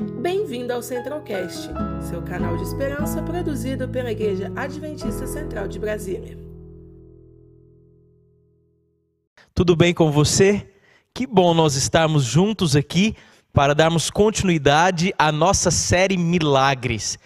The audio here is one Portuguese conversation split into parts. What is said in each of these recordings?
Bem-vindo ao Centralcast, seu canal de esperança produzido pela Igreja Adventista Central de Brasília. Tudo bem com você? Que bom nós estarmos juntos aqui para darmos continuidade à nossa série Milagres.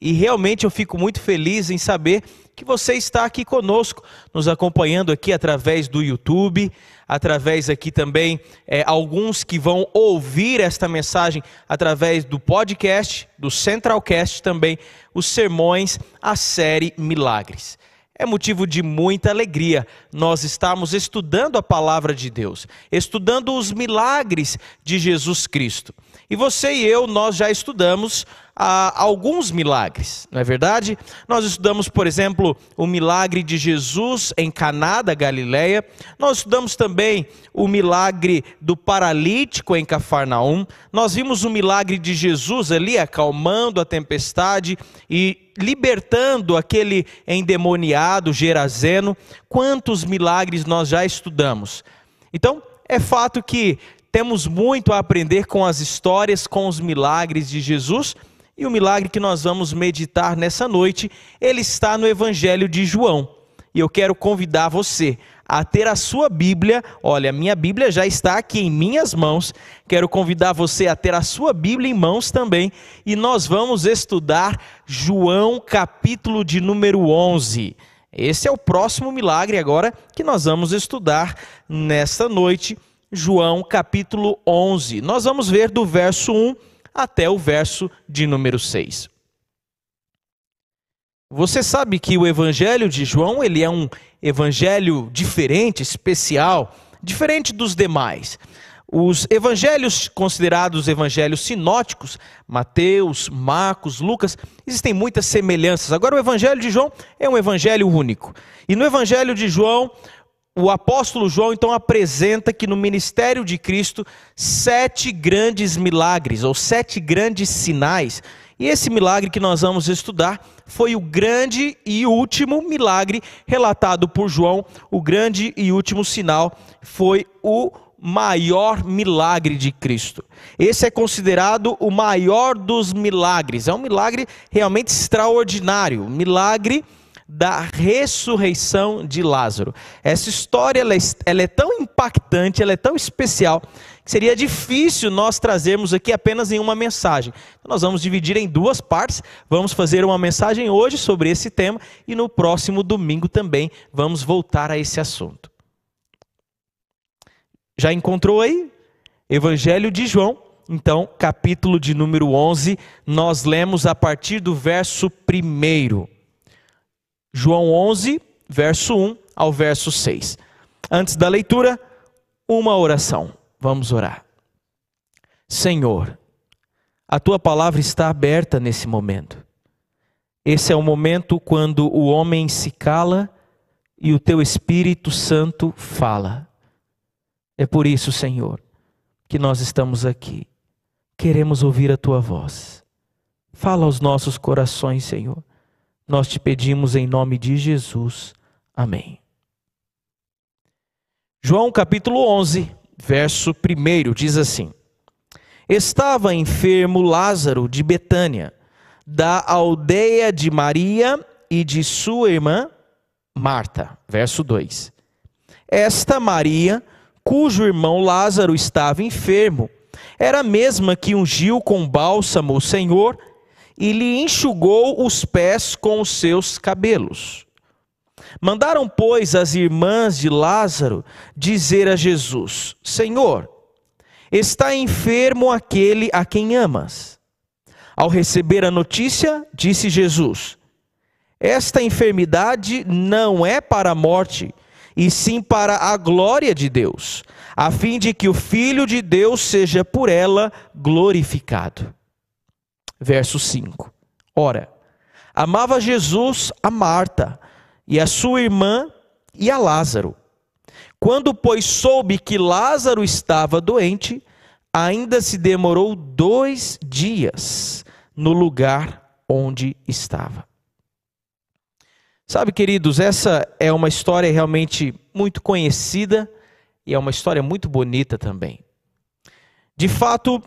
E realmente eu fico muito feliz em saber que você está aqui conosco, nos acompanhando aqui através do YouTube, através aqui também é, alguns que vão ouvir esta mensagem através do podcast, do Centralcast também, os sermões, a série Milagres. É motivo de muita alegria nós estarmos estudando a palavra de Deus, estudando os milagres de Jesus Cristo. E você e eu, nós já estudamos ah, alguns milagres, não é verdade? Nós estudamos, por exemplo, o milagre de Jesus em Caná da Galileia. Nós estudamos também o milagre do paralítico em Cafarnaum. Nós vimos o milagre de Jesus ali acalmando a tempestade e libertando aquele endemoniado Gerazeno. Quantos milagres nós já estudamos? Então, é fato que temos muito a aprender com as histórias, com os milagres de Jesus. E o milagre que nós vamos meditar nessa noite, ele está no Evangelho de João. E eu quero convidar você a ter a sua Bíblia. Olha, minha Bíblia já está aqui em minhas mãos. Quero convidar você a ter a sua Bíblia em mãos também. E nós vamos estudar João, capítulo de número 11. Esse é o próximo milagre agora que nós vamos estudar nesta noite João capítulo 11. Nós vamos ver do verso 1 até o verso de número 6. Você sabe que o evangelho de João, ele é um evangelho diferente, especial, diferente dos demais. Os evangelhos considerados evangelhos sinóticos, Mateus, Marcos, Lucas, existem muitas semelhanças. Agora, o evangelho de João é um evangelho único. E no evangelho de João, o apóstolo João então apresenta que no ministério de Cristo, sete grandes milagres, ou sete grandes sinais. E esse milagre que nós vamos estudar foi o grande e último milagre relatado por João. O grande e último sinal foi o maior milagre de Cristo. Esse é considerado o maior dos milagres. É um milagre realmente extraordinário. Milagre da ressurreição de Lázaro. Essa história ela é, ela é, tão impactante, ela é tão especial, seria difícil nós trazermos aqui apenas em uma mensagem. Então, nós vamos dividir em duas partes. Vamos fazer uma mensagem hoje sobre esse tema e no próximo domingo também vamos voltar a esse assunto. Já encontrou aí? Evangelho de João. Então, capítulo de número 11, nós lemos a partir do verso 1. João 11, verso 1 ao verso 6. Antes da leitura, uma oração. Vamos orar. Senhor, a tua palavra está aberta nesse momento. Esse é o momento quando o homem se cala e o teu Espírito Santo fala. É por isso, Senhor, que nós estamos aqui. Queremos ouvir a tua voz. Fala aos nossos corações, Senhor. Nós te pedimos em nome de Jesus. Amém. João capítulo 11, verso 1 diz assim: Estava enfermo Lázaro de Betânia, da aldeia de Maria e de sua irmã Marta. Verso 2. Esta Maria, cujo irmão Lázaro estava enfermo, era a mesma que ungiu com bálsamo o Senhor e lhe enxugou os pés com os seus cabelos. Mandaram, pois, as irmãs de Lázaro dizer a Jesus: Senhor, está enfermo aquele a quem amas. Ao receber a notícia, disse Jesus: Esta enfermidade não é para a morte, e sim para a glória de Deus, a fim de que o Filho de Deus seja por ela glorificado verso 5. Ora, amava Jesus a Marta e a sua irmã e a Lázaro. Quando, pois, soube que Lázaro estava doente, ainda se demorou dois dias no lugar onde estava. Sabe, queridos, essa é uma história realmente muito conhecida e é uma história muito bonita também. De fato,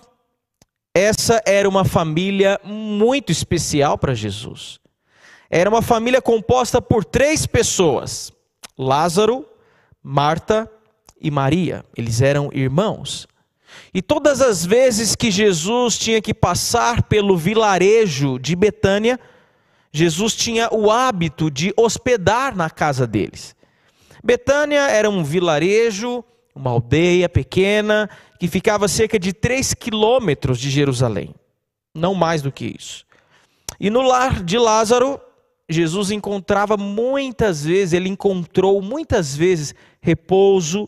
essa era uma família muito especial para Jesus. Era uma família composta por três pessoas: Lázaro, Marta e Maria. Eles eram irmãos. E todas as vezes que Jesus tinha que passar pelo vilarejo de Betânia, Jesus tinha o hábito de hospedar na casa deles. Betânia era um vilarejo, uma aldeia pequena, que ficava cerca de 3 quilômetros de Jerusalém. Não mais do que isso. E no lar de Lázaro, Jesus encontrava muitas vezes, ele encontrou muitas vezes repouso,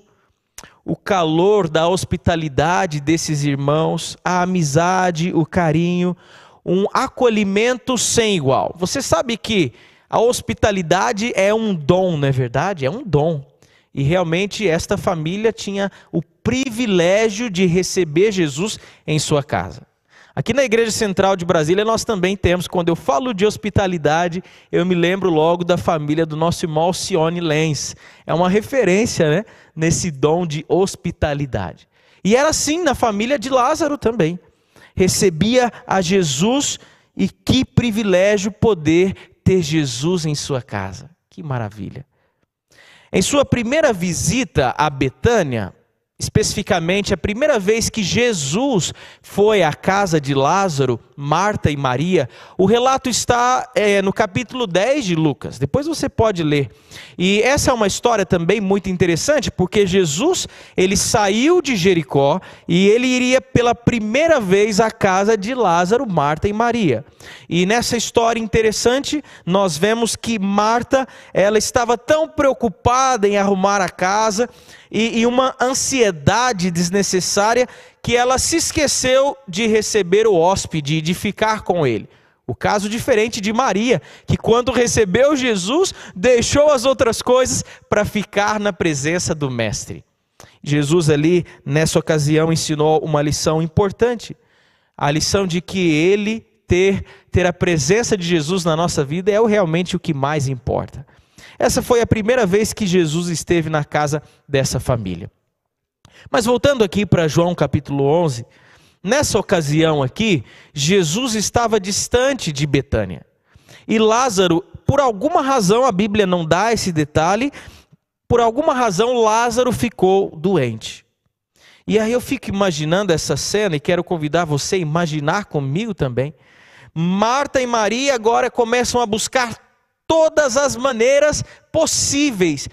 o calor da hospitalidade desses irmãos, a amizade, o carinho, um acolhimento sem igual. Você sabe que a hospitalidade é um dom, não é verdade? É um dom. E realmente esta família tinha o privilégio de receber Jesus em sua casa. Aqui na Igreja Central de Brasília nós também temos, quando eu falo de hospitalidade, eu me lembro logo da família do nosso irmão Alcione Lenz. É uma referência né, nesse dom de hospitalidade. E era assim na família de Lázaro também. Recebia a Jesus e que privilégio poder ter Jesus em sua casa. Que maravilha. Em sua primeira visita a Betânia, especificamente a primeira vez que Jesus foi à casa de Lázaro, Marta e Maria, o relato está é, no capítulo 10 de Lucas, depois você pode ler. E essa é uma história também muito interessante, porque Jesus, ele saiu de Jericó e ele iria pela primeira vez à casa de Lázaro, Marta e Maria. E nessa história interessante, nós vemos que Marta, ela estava tão preocupada em arrumar a casa, e, e uma ansiedade desnecessária que ela se esqueceu de receber o hóspede, de ficar com ele. O caso diferente de Maria, que quando recebeu Jesus, deixou as outras coisas para ficar na presença do Mestre. Jesus, ali, nessa ocasião, ensinou uma lição importante: a lição de que ele ter, ter a presença de Jesus na nossa vida é realmente o que mais importa. Essa foi a primeira vez que Jesus esteve na casa dessa família. Mas voltando aqui para João capítulo 11, nessa ocasião aqui, Jesus estava distante de Betânia. E Lázaro, por alguma razão, a Bíblia não dá esse detalhe, por alguma razão Lázaro ficou doente. E aí eu fico imaginando essa cena e quero convidar você a imaginar comigo também. Marta e Maria agora começam a buscar todas as maneiras possíveis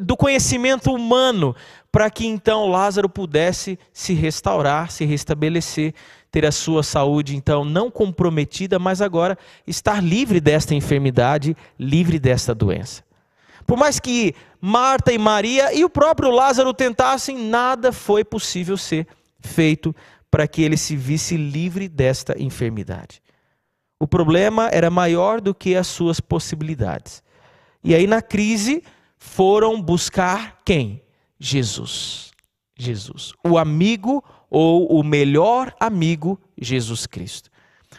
do conhecimento humano, para que então Lázaro pudesse se restaurar, se restabelecer, ter a sua saúde então não comprometida, mas agora estar livre desta enfermidade, livre desta doença. Por mais que Marta e Maria e o próprio Lázaro tentassem, nada foi possível ser feito para que ele se visse livre desta enfermidade. O problema era maior do que as suas possibilidades. E aí, na crise, foram buscar quem? Jesus. Jesus. O amigo ou o melhor amigo, Jesus Cristo.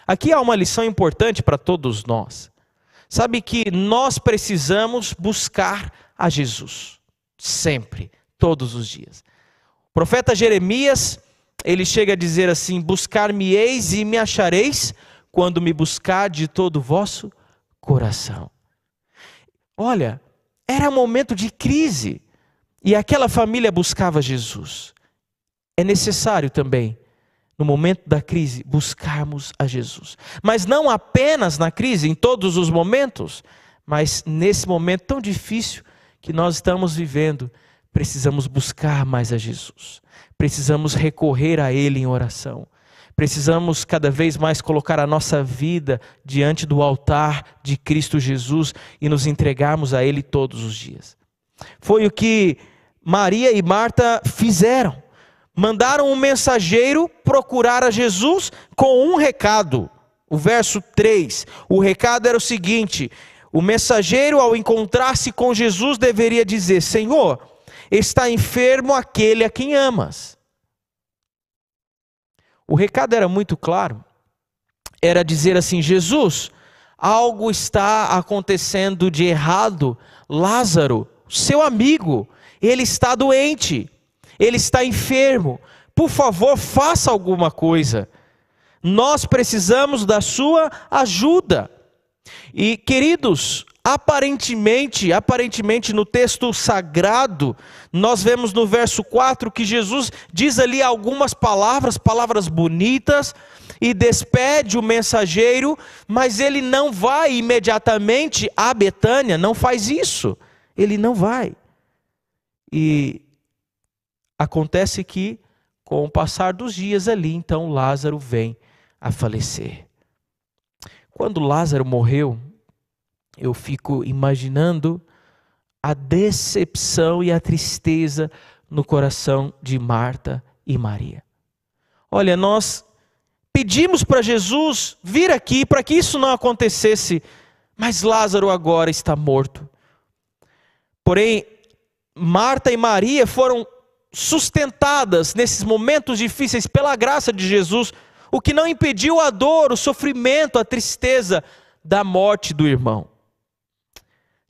Aqui há uma lição importante para todos nós. Sabe que nós precisamos buscar a Jesus. Sempre, todos os dias. O profeta Jeremias, ele chega a dizer assim: Buscar-me-eis e me achareis quando me buscar de todo o vosso coração. Olha, era momento de crise e aquela família buscava Jesus. É necessário também, no momento da crise, buscarmos a Jesus. Mas não apenas na crise, em todos os momentos, mas nesse momento tão difícil que nós estamos vivendo, precisamos buscar mais a Jesus. Precisamos recorrer a Ele em oração. Precisamos cada vez mais colocar a nossa vida diante do altar de Cristo Jesus e nos entregarmos a Ele todos os dias. Foi o que Maria e Marta fizeram. Mandaram um mensageiro procurar a Jesus com um recado. O verso 3. O recado era o seguinte: o mensageiro, ao encontrar-se com Jesus, deveria dizer: Senhor, está enfermo aquele a quem amas. O recado era muito claro. Era dizer assim: Jesus, algo está acontecendo de errado. Lázaro, seu amigo, ele está doente, ele está enfermo. Por favor, faça alguma coisa. Nós precisamos da sua ajuda. E queridos, Aparentemente, aparentemente no texto sagrado, nós vemos no verso 4 que Jesus diz ali algumas palavras, palavras bonitas, e despede o mensageiro, mas ele não vai imediatamente a Betânia, não faz isso. Ele não vai. E acontece que, com o passar dos dias ali, então Lázaro vem a falecer. Quando Lázaro morreu, eu fico imaginando a decepção e a tristeza no coração de Marta e Maria. Olha, nós pedimos para Jesus vir aqui para que isso não acontecesse, mas Lázaro agora está morto. Porém, Marta e Maria foram sustentadas nesses momentos difíceis pela graça de Jesus, o que não impediu a dor, o sofrimento, a tristeza da morte do irmão.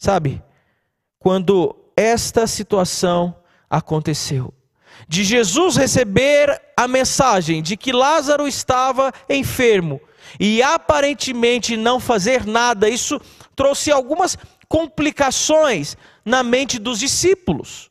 Sabe, quando esta situação aconteceu, de Jesus receber a mensagem de que Lázaro estava enfermo e aparentemente não fazer nada, isso trouxe algumas complicações na mente dos discípulos.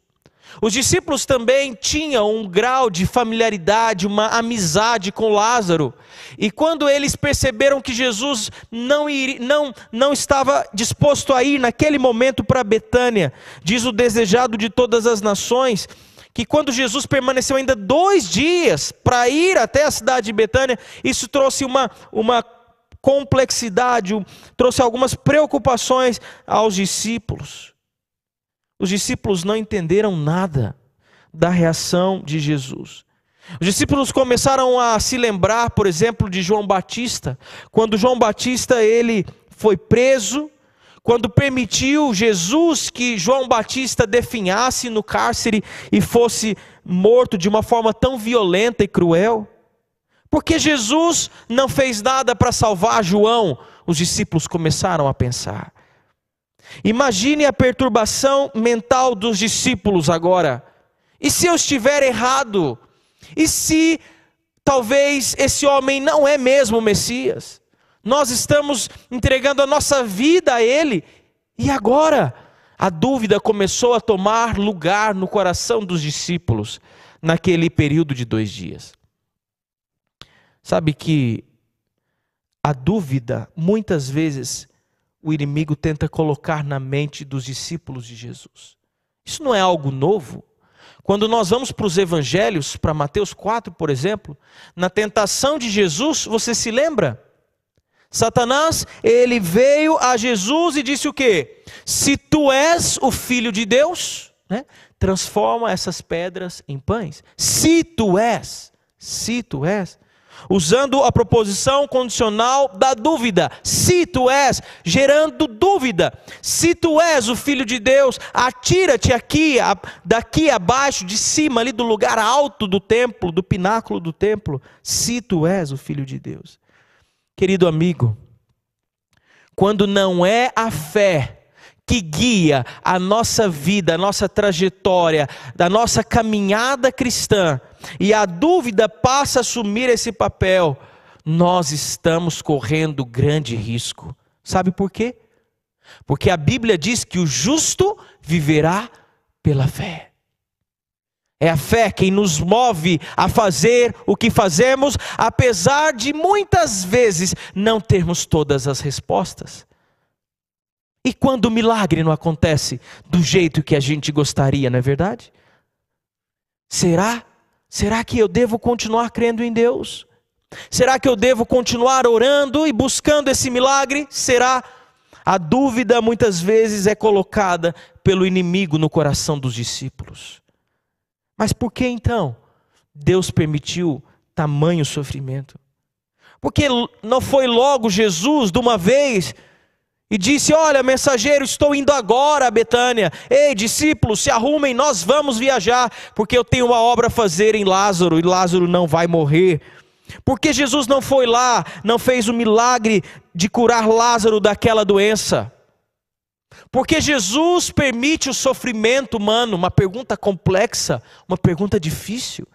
Os discípulos também tinham um grau de familiaridade, uma amizade com Lázaro. E quando eles perceberam que Jesus não, ir, não, não estava disposto a ir naquele momento para Betânia, diz o desejado de todas as nações, que quando Jesus permaneceu ainda dois dias para ir até a cidade de Betânia, isso trouxe uma, uma complexidade, trouxe algumas preocupações aos discípulos. Os discípulos não entenderam nada da reação de Jesus. Os discípulos começaram a se lembrar, por exemplo, de João Batista, quando João Batista ele foi preso, quando permitiu Jesus que João Batista definhasse no cárcere e fosse morto de uma forma tão violenta e cruel. Porque Jesus não fez nada para salvar João, os discípulos começaram a pensar. Imagine a perturbação mental dos discípulos agora. E se eu estiver errado? E se talvez esse homem não é mesmo o Messias? Nós estamos entregando a nossa vida a ele e agora a dúvida começou a tomar lugar no coração dos discípulos naquele período de dois dias. Sabe que a dúvida muitas vezes o inimigo tenta colocar na mente dos discípulos de Jesus. Isso não é algo novo. Quando nós vamos para os evangelhos, para Mateus 4, por exemplo, na tentação de Jesus, você se lembra? Satanás, ele veio a Jesus e disse o quê? Se tu és o filho de Deus, né, transforma essas pedras em pães. Se tu és, se tu és usando a proposição condicional da dúvida. Se tu és, gerando dúvida. Se tu és o filho de Deus, atira-te aqui, daqui abaixo, de cima, ali do lugar alto do templo, do pináculo do templo. Se tu és o filho de Deus. Querido amigo, quando não é a fé que guia a nossa vida, a nossa trajetória, da nossa caminhada cristã, e a dúvida passa a assumir esse papel, nós estamos correndo grande risco. Sabe por quê? Porque a Bíblia diz que o justo viverá pela fé. É a fé quem nos move a fazer o que fazemos, apesar de muitas vezes não termos todas as respostas. E quando o milagre não acontece do jeito que a gente gostaria, não é verdade? Será? Será que eu devo continuar crendo em Deus? Será que eu devo continuar orando e buscando esse milagre? Será? A dúvida muitas vezes é colocada pelo inimigo no coração dos discípulos. Mas por que então Deus permitiu tamanho sofrimento? Porque não foi logo Jesus, de uma vez, e disse: Olha, mensageiro, estou indo agora a Betânia. Ei, discípulos, se arrumem, nós vamos viajar, porque eu tenho uma obra a fazer em Lázaro e Lázaro não vai morrer. Porque Jesus não foi lá, não fez o milagre de curar Lázaro daquela doença? Porque Jesus permite o sofrimento humano? Uma pergunta complexa, uma pergunta difícil.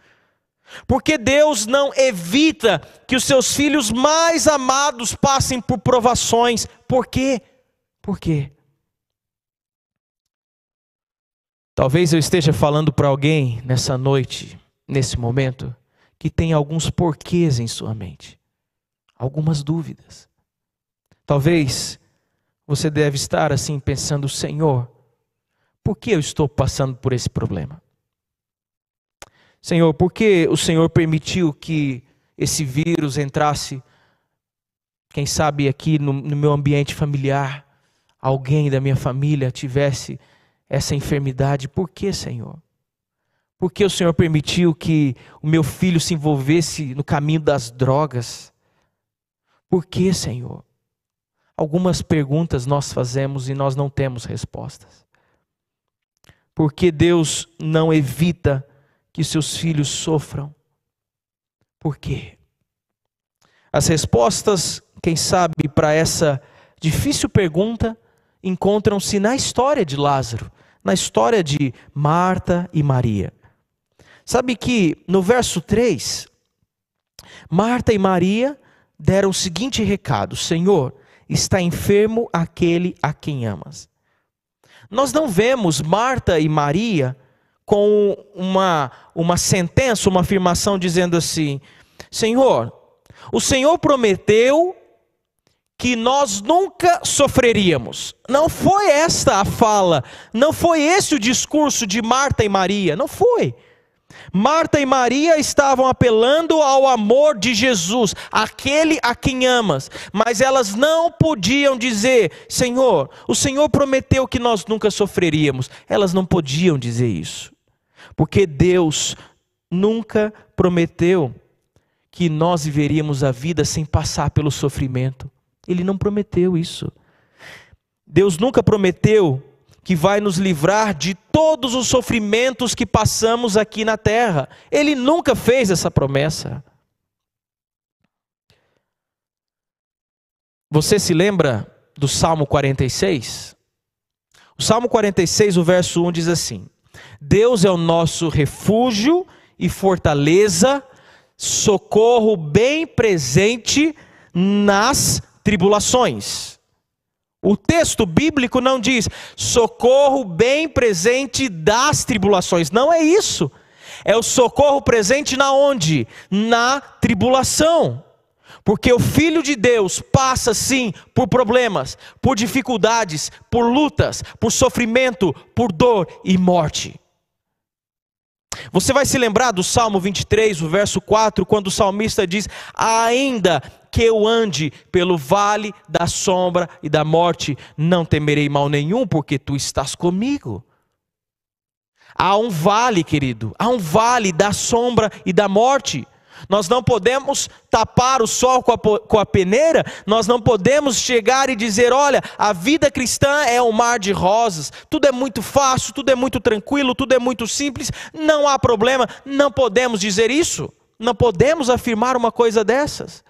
Porque Deus não evita que os seus filhos mais amados passem por provações. Por quê? Por quê? Talvez eu esteja falando para alguém nessa noite, nesse momento, que tem alguns porquês em sua mente, algumas dúvidas. Talvez você deve estar assim pensando, Senhor, por que eu estou passando por esse problema? Senhor, por que o Senhor permitiu que esse vírus entrasse, quem sabe aqui no, no meu ambiente familiar, alguém da minha família tivesse essa enfermidade? Por que, Senhor? Por que o Senhor permitiu que o meu filho se envolvesse no caminho das drogas? Por que, Senhor? Algumas perguntas nós fazemos e nós não temos respostas. Por que Deus não evita que seus filhos sofram? Por quê? As respostas, quem sabe, para essa difícil pergunta encontram-se na história de Lázaro, na história de Marta e Maria. Sabe que no verso 3, Marta e Maria deram o seguinte recado: Senhor, está enfermo aquele a quem amas. Nós não vemos Marta e Maria com uma, uma sentença, uma afirmação dizendo assim: Senhor, o Senhor prometeu que nós nunca sofreríamos. Não foi esta a fala, não foi esse o discurso de Marta e Maria, não foi. Marta e Maria estavam apelando ao amor de Jesus, aquele a quem amas, mas elas não podiam dizer: Senhor, o Senhor prometeu que nós nunca sofreríamos. Elas não podiam dizer isso. Porque Deus nunca prometeu que nós viveríamos a vida sem passar pelo sofrimento. Ele não prometeu isso. Deus nunca prometeu que vai nos livrar de todos os sofrimentos que passamos aqui na terra. Ele nunca fez essa promessa. Você se lembra do Salmo 46? O Salmo 46, o verso 1 diz assim: Deus é o nosso refúgio e fortaleza, socorro bem presente nas tribulações. O texto bíblico não diz socorro bem presente das tribulações. Não é isso. É o socorro presente na onde? Na tribulação. Porque o Filho de Deus passa sim por problemas, por dificuldades, por lutas, por sofrimento, por dor e morte. Você vai se lembrar do Salmo 23, o verso 4, quando o salmista diz: Ainda que eu ande pelo vale da sombra e da morte, não temerei mal nenhum, porque tu estás comigo. Há um vale, querido, há um vale da sombra e da morte. Nós não podemos tapar o sol com a, com a, peneira, nós não podemos chegar e dizer: olha, a vida cristã é um mar de rosas, tudo é muito fácil, tudo é muito tranquilo, tudo é muito simples, não há problema. Não podemos dizer isso, não podemos afirmar uma coisa dessas.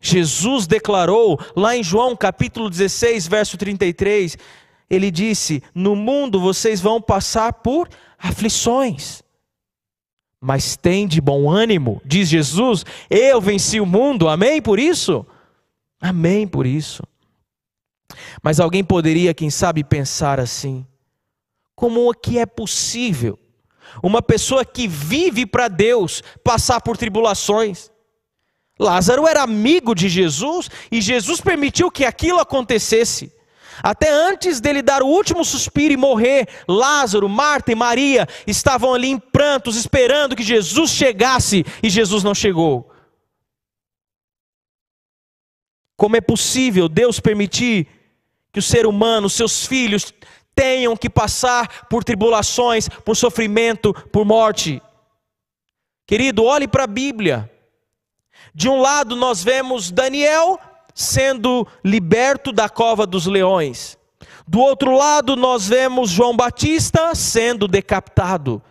Jesus declarou lá em João capítulo 16, verso 33, ele disse: No mundo vocês vão passar por aflições mas tem de bom ânimo, diz Jesus, eu venci o mundo, amém por isso? Amém por isso. Mas alguém poderia, quem sabe, pensar assim: como é que é possível uma pessoa que vive para Deus passar por tribulações? Lázaro era amigo de Jesus e Jesus permitiu que aquilo acontecesse. Até antes dele dar o último suspiro e morrer, Lázaro, Marta e Maria estavam ali em prantos, esperando que Jesus chegasse e Jesus não chegou. Como é possível Deus permitir que o ser humano, seus filhos, tenham que passar por tribulações, por sofrimento, por morte? Querido, olhe para a Bíblia. De um lado nós vemos Daniel sendo liberto da cova dos leões. Do outro lado, nós vemos João Batista sendo decapitado.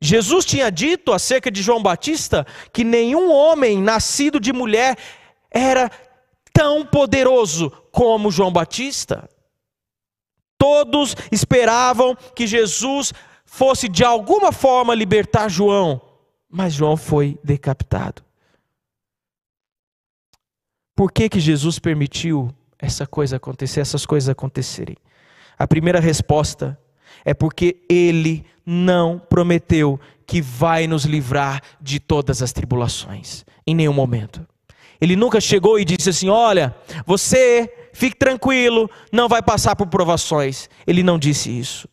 Jesus tinha dito acerca de João Batista que nenhum homem nascido de mulher era tão poderoso como João Batista. Todos esperavam que Jesus fosse de alguma forma libertar João, mas João foi decapitado. Por que que Jesus permitiu essa coisa acontecer, essas coisas acontecerem? A primeira resposta é porque ele não prometeu que vai nos livrar de todas as tribulações, em nenhum momento. Ele nunca chegou e disse assim: Olha, você fique tranquilo, não vai passar por provações. Ele não disse isso.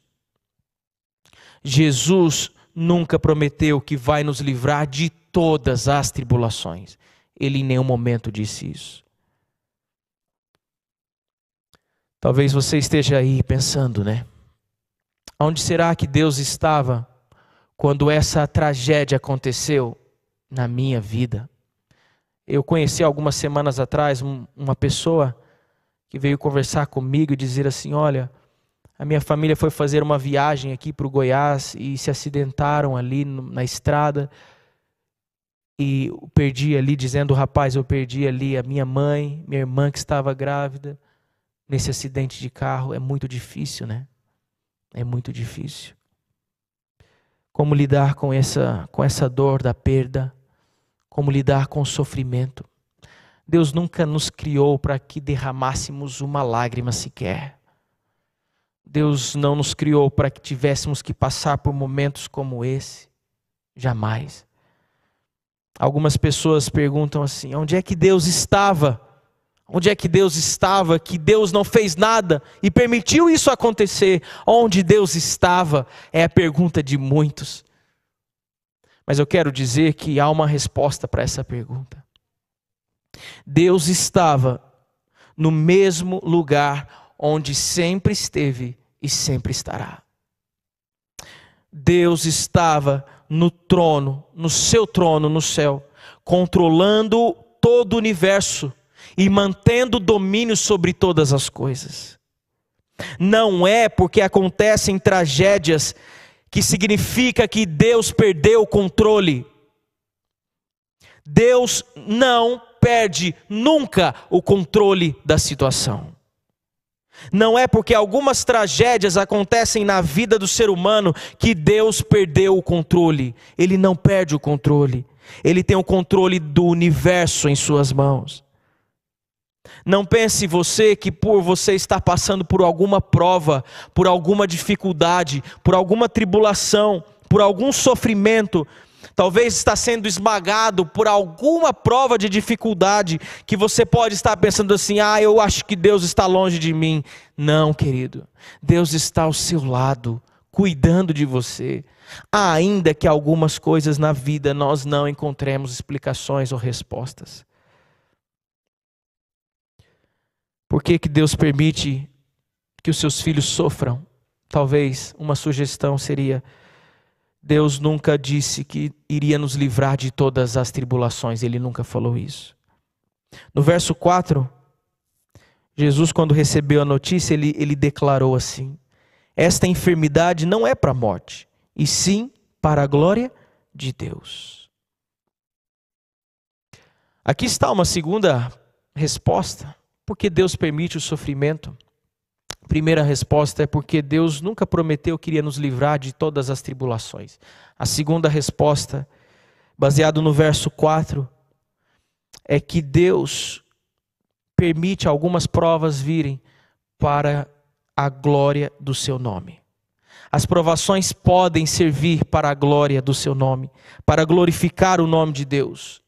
Jesus nunca prometeu que vai nos livrar de todas as tribulações. Ele em nenhum momento disse isso. Talvez você esteja aí pensando, né? Onde será que Deus estava quando essa tragédia aconteceu na minha vida? Eu conheci algumas semanas atrás uma pessoa que veio conversar comigo e dizer assim: Olha, a minha família foi fazer uma viagem aqui para o Goiás e se acidentaram ali na estrada. E perdi ali, dizendo: Rapaz, eu perdi ali a minha mãe, minha irmã que estava grávida, nesse acidente de carro. É muito difícil, né? É muito difícil. Como lidar com essa, com essa dor da perda? Como lidar com o sofrimento? Deus nunca nos criou para que derramássemos uma lágrima sequer. Deus não nos criou para que tivéssemos que passar por momentos como esse. Jamais. Algumas pessoas perguntam assim: onde é que Deus estava Onde é que Deus estava? Que Deus não fez nada e permitiu isso acontecer. Onde Deus estava? É a pergunta de muitos. Mas eu quero dizer que há uma resposta para essa pergunta. Deus estava no mesmo lugar onde sempre esteve e sempre estará. Deus estava no trono, no seu trono no céu, controlando todo o universo e mantendo domínio sobre todas as coisas. Não é porque acontecem tragédias que significa que Deus perdeu o controle. Deus não perde nunca o controle da situação. Não é porque algumas tragédias acontecem na vida do ser humano que Deus perdeu o controle. Ele não perde o controle. Ele tem o controle do universo em suas mãos. Não pense você que por você estar passando por alguma prova, por alguma dificuldade, por alguma tribulação, por algum sofrimento, talvez está sendo esmagado por alguma prova de dificuldade, que você pode estar pensando assim: "Ah, eu acho que Deus está longe de mim". Não, querido. Deus está ao seu lado, cuidando de você. Ainda que algumas coisas na vida nós não encontremos explicações ou respostas. Por que, que Deus permite que os seus filhos sofram? Talvez uma sugestão seria: Deus nunca disse que iria nos livrar de todas as tribulações, ele nunca falou isso. No verso 4, Jesus, quando recebeu a notícia, ele, ele declarou assim: Esta enfermidade não é para a morte, e sim para a glória de Deus. Aqui está uma segunda resposta por que Deus permite o sofrimento? Primeira resposta é porque Deus nunca prometeu que iria nos livrar de todas as tribulações. A segunda resposta, baseado no verso 4, é que Deus permite algumas provas virem para a glória do seu nome. As provações podem servir para a glória do seu nome, para glorificar o nome de Deus.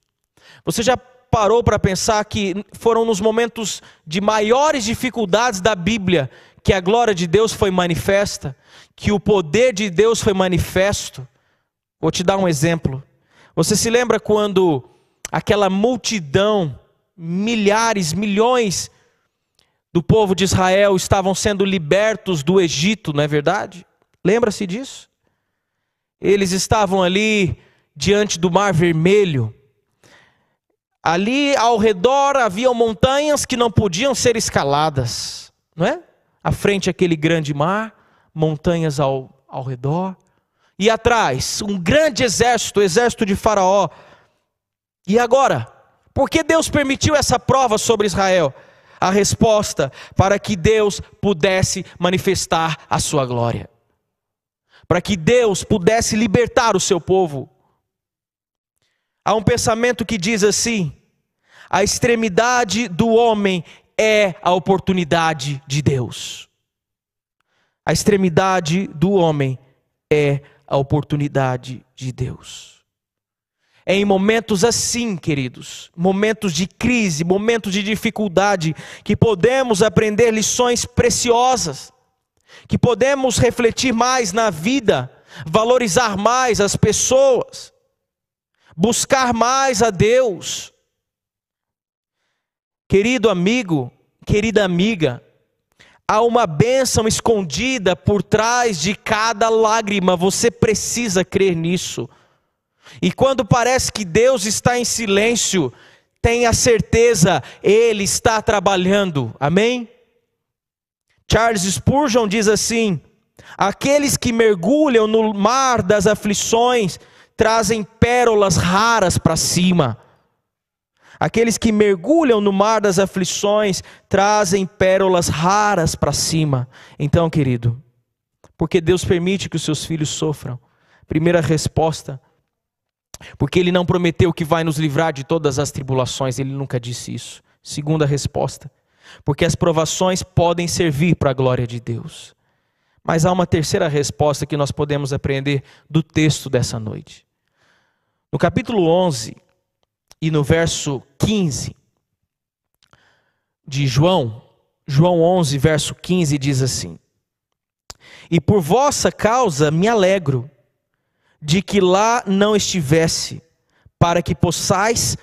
Você já parou para pensar que foram nos momentos de maiores dificuldades da Bíblia que a glória de Deus foi manifesta, que o poder de Deus foi manifesto? Vou te dar um exemplo. Você se lembra quando aquela multidão, milhares, milhões do povo de Israel estavam sendo libertos do Egito, não é verdade? Lembra-se disso? Eles estavam ali diante do Mar Vermelho Ali ao redor haviam montanhas que não podiam ser escaladas, não é? À frente aquele grande mar, montanhas ao, ao redor. E atrás, um grande exército, o exército de Faraó. E agora? Por que Deus permitiu essa prova sobre Israel? A resposta para que Deus pudesse manifestar a sua glória. para que Deus pudesse libertar o seu povo. Há um pensamento que diz assim: a extremidade do homem é a oportunidade de Deus. A extremidade do homem é a oportunidade de Deus. É em momentos assim, queridos, momentos de crise, momentos de dificuldade, que podemos aprender lições preciosas, que podemos refletir mais na vida, valorizar mais as pessoas, buscar mais a Deus. Querido amigo, querida amiga, há uma bênção escondida por trás de cada lágrima, você precisa crer nisso. E quando parece que Deus está em silêncio, tenha certeza, Ele está trabalhando, amém? Charles Spurgeon diz assim: aqueles que mergulham no mar das aflições trazem pérolas raras para cima. Aqueles que mergulham no mar das aflições trazem pérolas raras para cima. Então, querido, porque Deus permite que os seus filhos sofram? Primeira resposta, porque Ele não prometeu que vai nos livrar de todas as tribulações, Ele nunca disse isso. Segunda resposta, porque as provações podem servir para a glória de Deus. Mas há uma terceira resposta que nós podemos aprender do texto dessa noite. No capítulo 11 e no verso 15 de João, João 11, verso 15 diz assim: E por vossa causa me alegro de que lá não estivesse, para que possais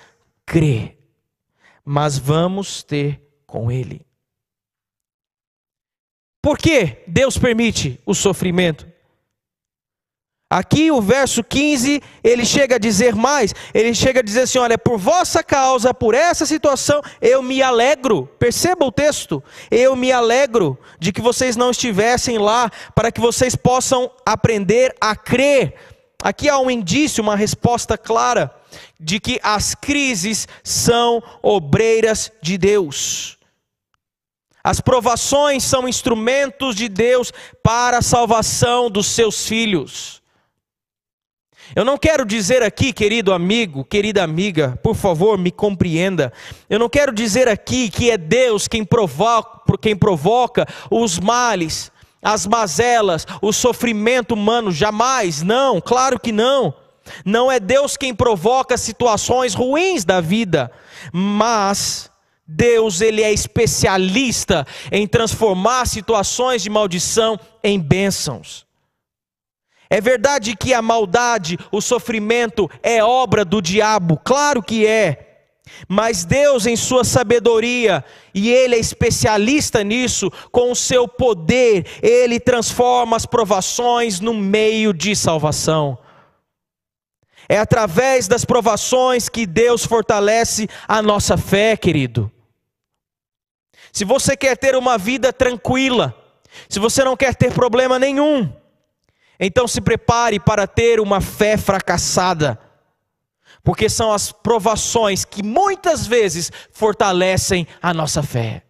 crer, mas vamos ter com ele. Por que Deus permite o sofrimento? Aqui o verso 15, ele chega a dizer mais, ele chega a dizer assim: olha, por vossa causa, por essa situação, eu me alegro. Perceba o texto. Eu me alegro de que vocês não estivessem lá, para que vocês possam aprender a crer. Aqui há um indício, uma resposta clara de que as crises são obreiras de Deus. As provações são instrumentos de Deus para a salvação dos seus filhos. Eu não quero dizer aqui, querido amigo, querida amiga, por favor, me compreenda. Eu não quero dizer aqui que é Deus quem provoca, quem provoca os males, as mazelas, o sofrimento humano, jamais, não, claro que não. Não é Deus quem provoca situações ruins da vida, mas Deus, ele é especialista em transformar situações de maldição em bênçãos. É verdade que a maldade, o sofrimento é obra do diabo, claro que é. Mas Deus, em Sua sabedoria, e Ele é especialista nisso, com o seu poder, Ele transforma as provações no meio de salvação. É através das provações que Deus fortalece a nossa fé, querido. Se você quer ter uma vida tranquila, se você não quer ter problema nenhum, então se prepare para ter uma fé fracassada, porque são as provações que muitas vezes fortalecem a nossa fé.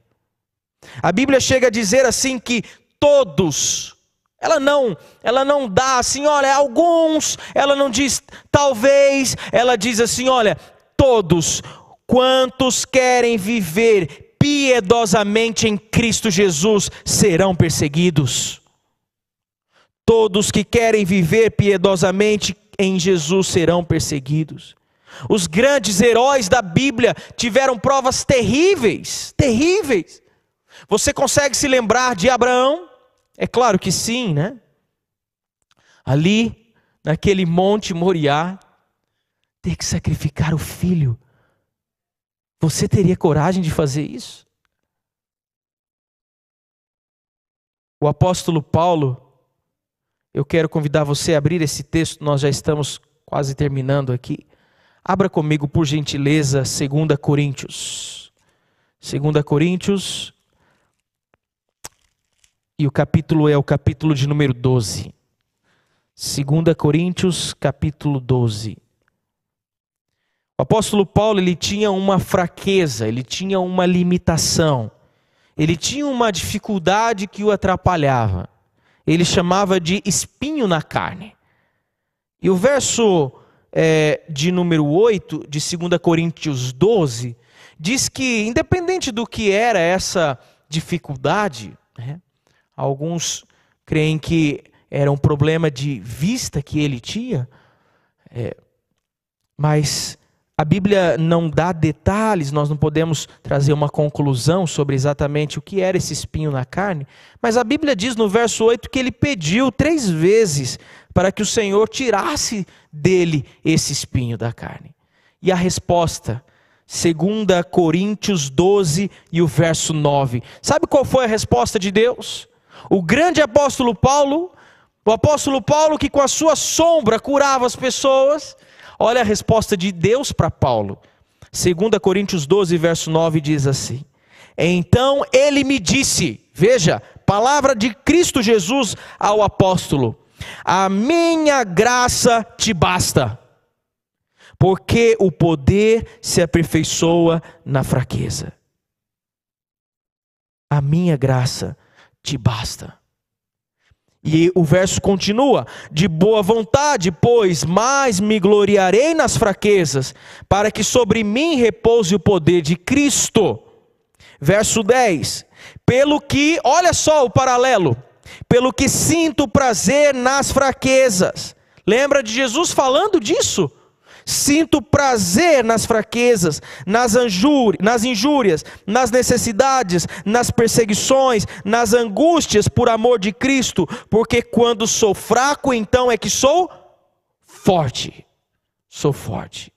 A Bíblia chega a dizer assim que todos, ela não, ela não dá assim, olha, alguns, ela não diz talvez, ela diz assim, olha, todos quantos querem viver piedosamente em Cristo Jesus serão perseguidos. Todos que querem viver piedosamente em Jesus serão perseguidos. Os grandes heróis da Bíblia tiveram provas terríveis, terríveis. Você consegue se lembrar de Abraão? É claro que sim, né? Ali, naquele monte Moriá, ter que sacrificar o filho. Você teria coragem de fazer isso? O apóstolo Paulo eu quero convidar você a abrir esse texto, nós já estamos quase terminando aqui. Abra comigo, por gentileza, 2 Coríntios. 2 Coríntios, e o capítulo é o capítulo de número 12. 2 Coríntios, capítulo 12. O apóstolo Paulo, ele tinha uma fraqueza, ele tinha uma limitação. Ele tinha uma dificuldade que o atrapalhava. Ele chamava de espinho na carne. E o verso é, de número 8, de 2 Coríntios 12, diz que, independente do que era essa dificuldade, né, alguns creem que era um problema de vista que ele tinha, é, mas a Bíblia não dá detalhes, nós não podemos trazer uma conclusão sobre exatamente o que era esse espinho na carne, mas a Bíblia diz no verso 8 que ele pediu três vezes para que o Senhor tirasse dele esse espinho da carne. E a resposta, 2 Coríntios 12 e o verso 9. Sabe qual foi a resposta de Deus? O grande apóstolo Paulo, o apóstolo Paulo que com a sua sombra curava as pessoas, Olha a resposta de Deus para Paulo. 2 Coríntios 12, verso 9 diz assim: Então ele me disse, veja, palavra de Cristo Jesus ao apóstolo: A minha graça te basta, porque o poder se aperfeiçoa na fraqueza. A minha graça te basta. E o verso continua: de boa vontade, pois, mais me gloriarei nas fraquezas, para que sobre mim repouse o poder de Cristo. Verso 10: pelo que, olha só o paralelo, pelo que sinto prazer nas fraquezas. Lembra de Jesus falando disso? Sinto prazer nas fraquezas, nas, nas injúrias, nas necessidades, nas perseguições, nas angústias por amor de Cristo, porque quando sou fraco, então é que sou forte. Sou forte.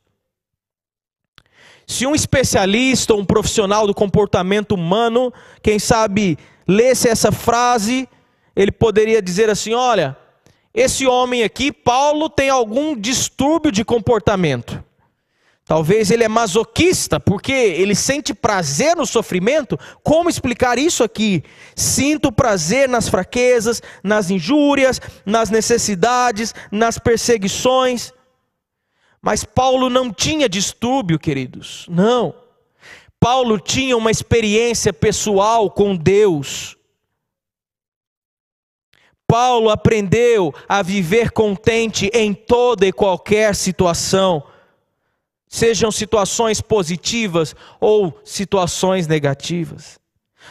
Se um especialista ou um profissional do comportamento humano, quem sabe, lesse essa frase, ele poderia dizer assim: olha, esse homem aqui, Paulo, tem algum distúrbio de comportamento. Talvez ele é masoquista, porque ele sente prazer no sofrimento. Como explicar isso aqui? Sinto prazer nas fraquezas, nas injúrias, nas necessidades, nas perseguições. Mas Paulo não tinha distúrbio, queridos. Não. Paulo tinha uma experiência pessoal com Deus. Paulo aprendeu a viver contente em toda e qualquer situação, sejam situações positivas ou situações negativas.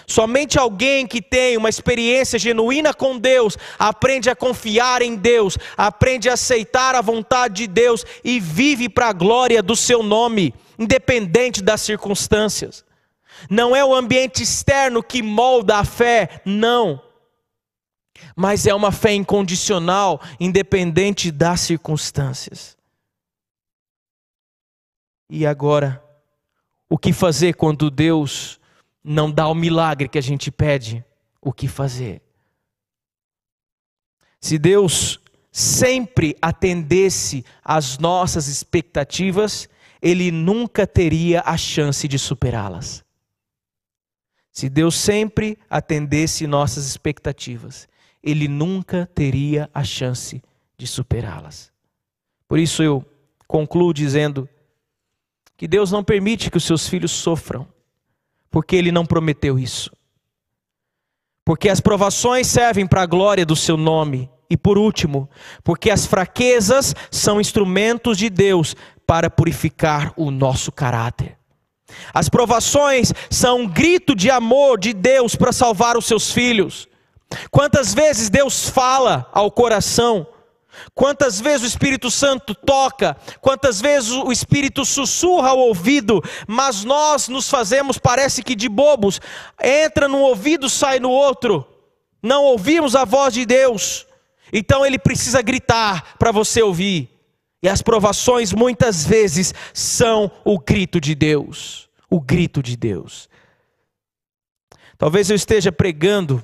Somente alguém que tem uma experiência genuína com Deus aprende a confiar em Deus, aprende a aceitar a vontade de Deus e vive para a glória do seu nome, independente das circunstâncias. Não é o ambiente externo que molda a fé, não mas é uma fé incondicional, independente das circunstâncias. E agora, o que fazer quando Deus não dá o milagre que a gente pede? O que fazer? Se Deus sempre atendesse às nossas expectativas, Ele nunca teria a chance de superá-las. Se Deus sempre atendesse nossas expectativas, ele nunca teria a chance de superá-las. Por isso eu concluo dizendo que Deus não permite que os seus filhos sofram, porque Ele não prometeu isso. Porque as provações servem para a glória do seu nome. E por último, porque as fraquezas são instrumentos de Deus para purificar o nosso caráter. As provações são um grito de amor de Deus para salvar os seus filhos. Quantas vezes Deus fala ao coração, quantas vezes o Espírito Santo toca, quantas vezes o Espírito sussurra ao ouvido, mas nós nos fazemos, parece que de bobos, entra num ouvido, sai no outro, não ouvimos a voz de Deus, então ele precisa gritar para você ouvir, e as provações muitas vezes são o grito de Deus, o grito de Deus. Talvez eu esteja pregando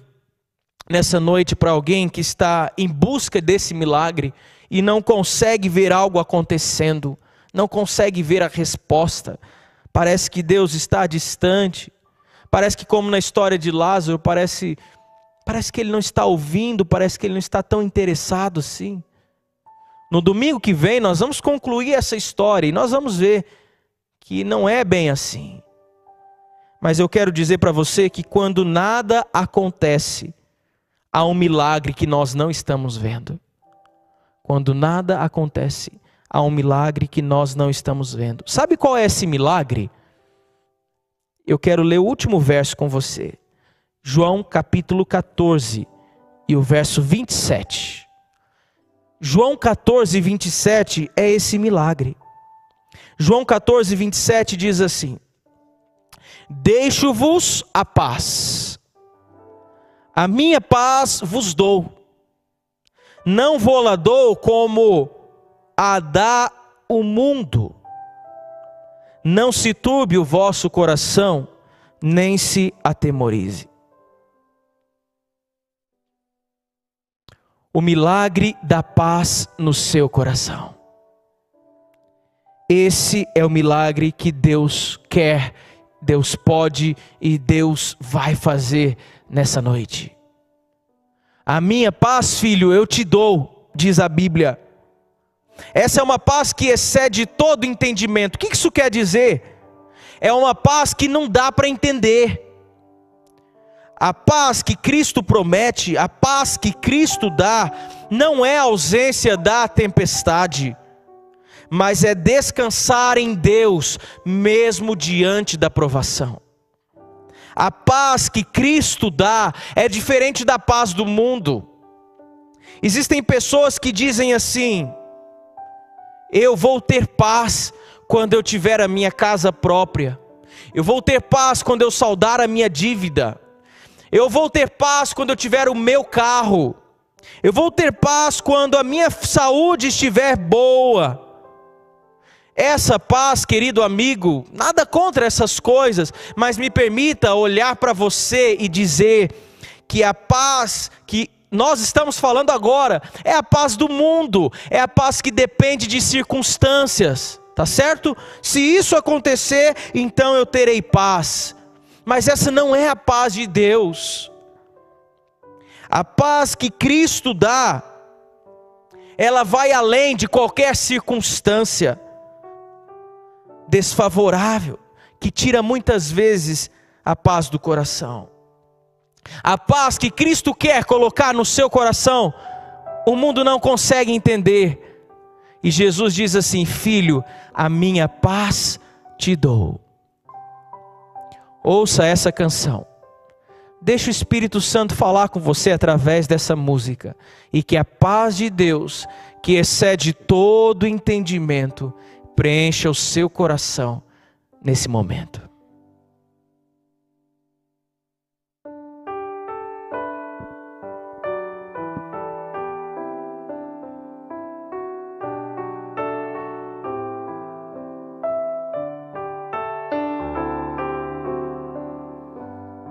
nessa noite para alguém que está em busca desse milagre e não consegue ver algo acontecendo, não consegue ver a resposta. Parece que Deus está distante. Parece que como na história de Lázaro, parece parece que ele não está ouvindo, parece que ele não está tão interessado assim. No domingo que vem nós vamos concluir essa história e nós vamos ver que não é bem assim. Mas eu quero dizer para você que quando nada acontece, há um milagre que nós não estamos vendo. Quando nada acontece, há um milagre que nós não estamos vendo. Sabe qual é esse milagre? Eu quero ler o último verso com você. João capítulo 14 e o verso 27. João 14, 27 é esse milagre. João 14, 27 diz assim: Deixo-vos a paz, a minha paz vos dou, não vou lá dou como a dá o mundo. Não se turbe o vosso coração, nem se atemorize. O milagre da paz no seu coração. Esse é o milagre que Deus quer, Deus pode e Deus vai fazer nessa noite. A minha paz, filho, eu te dou, diz a Bíblia. Essa é uma paz que excede todo entendimento. O que isso quer dizer? É uma paz que não dá para entender. A paz que Cristo promete, a paz que Cristo dá, não é ausência da tempestade mas é descansar em Deus, mesmo diante da provação. A paz que Cristo dá é diferente da paz do mundo. Existem pessoas que dizem assim: eu vou ter paz quando eu tiver a minha casa própria, eu vou ter paz quando eu saldar a minha dívida, eu vou ter paz quando eu tiver o meu carro, eu vou ter paz quando a minha saúde estiver boa. Essa paz, querido amigo, nada contra essas coisas, mas me permita olhar para você e dizer que a paz que nós estamos falando agora é a paz do mundo, é a paz que depende de circunstâncias, tá certo? Se isso acontecer, então eu terei paz. Mas essa não é a paz de Deus. A paz que Cristo dá, ela vai além de qualquer circunstância desfavorável, que tira muitas vezes a paz do coração. A paz que Cristo quer colocar no seu coração, o mundo não consegue entender. E Jesus diz assim: Filho, a minha paz te dou. Ouça essa canção. Deixa o Espírito Santo falar com você através dessa música. E que a paz de Deus, que excede todo entendimento, preencha o seu coração nesse momento.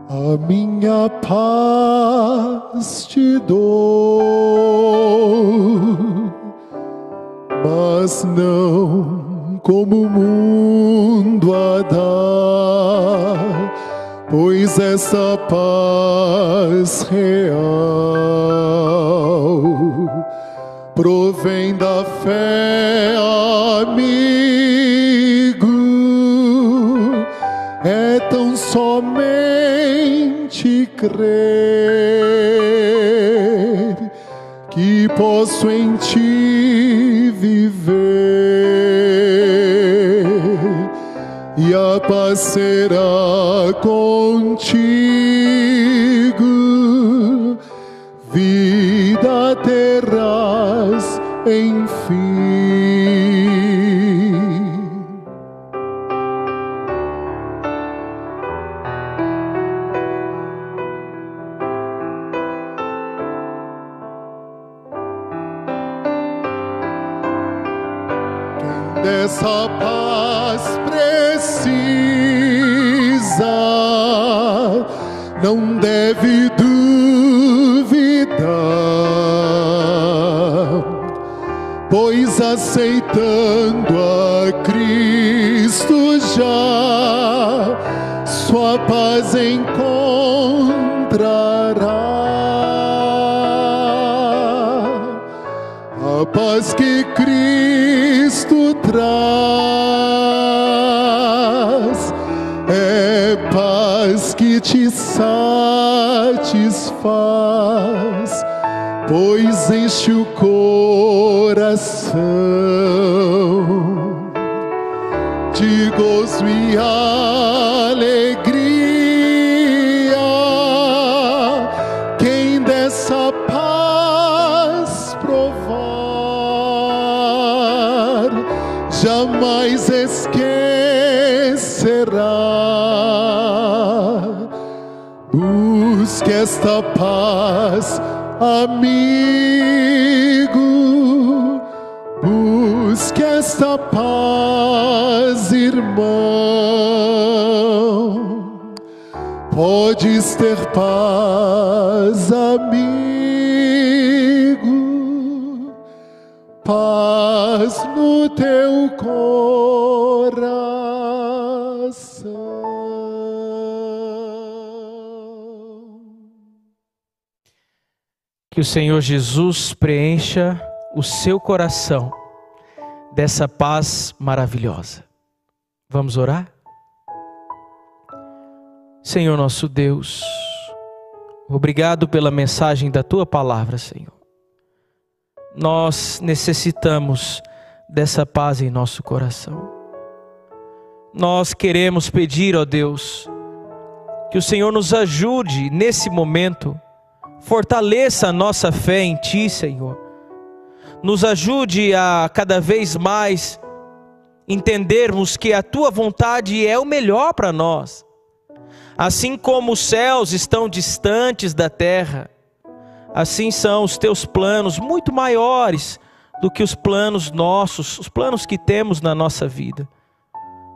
A minha paz te dou, mas não como o mundo a dá, pois essa paz real provém da fé, amigo, é tão somente crer que posso em ti paz será contigo, encontrará. A paz que Cristo traz é paz que te satisfaz, pois enche o Podes ter paz, amigo. Paz no teu coração. Que o Senhor Jesus preencha o seu coração dessa paz maravilhosa. Vamos orar? Senhor nosso Deus, obrigado pela mensagem da tua palavra, Senhor. Nós necessitamos dessa paz em nosso coração. Nós queremos pedir, ó Deus, que o Senhor nos ajude nesse momento, fortaleça a nossa fé em Ti, Senhor. Nos ajude a cada vez mais entendermos que a Tua vontade é o melhor para nós. Assim como os céus estão distantes da terra, assim são os Teus planos muito maiores do que os planos nossos, os planos que temos na nossa vida.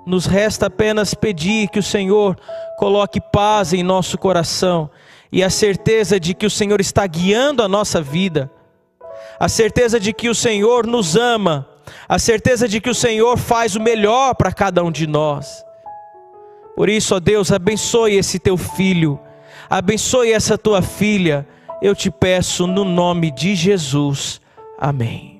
Nos resta apenas pedir que o Senhor coloque paz em nosso coração e a certeza de que o Senhor está guiando a nossa vida, a certeza de que o Senhor nos ama, a certeza de que o Senhor faz o melhor para cada um de nós. Por isso, ó Deus, abençoe esse teu filho, abençoe essa tua filha, eu te peço no nome de Jesus. Amém.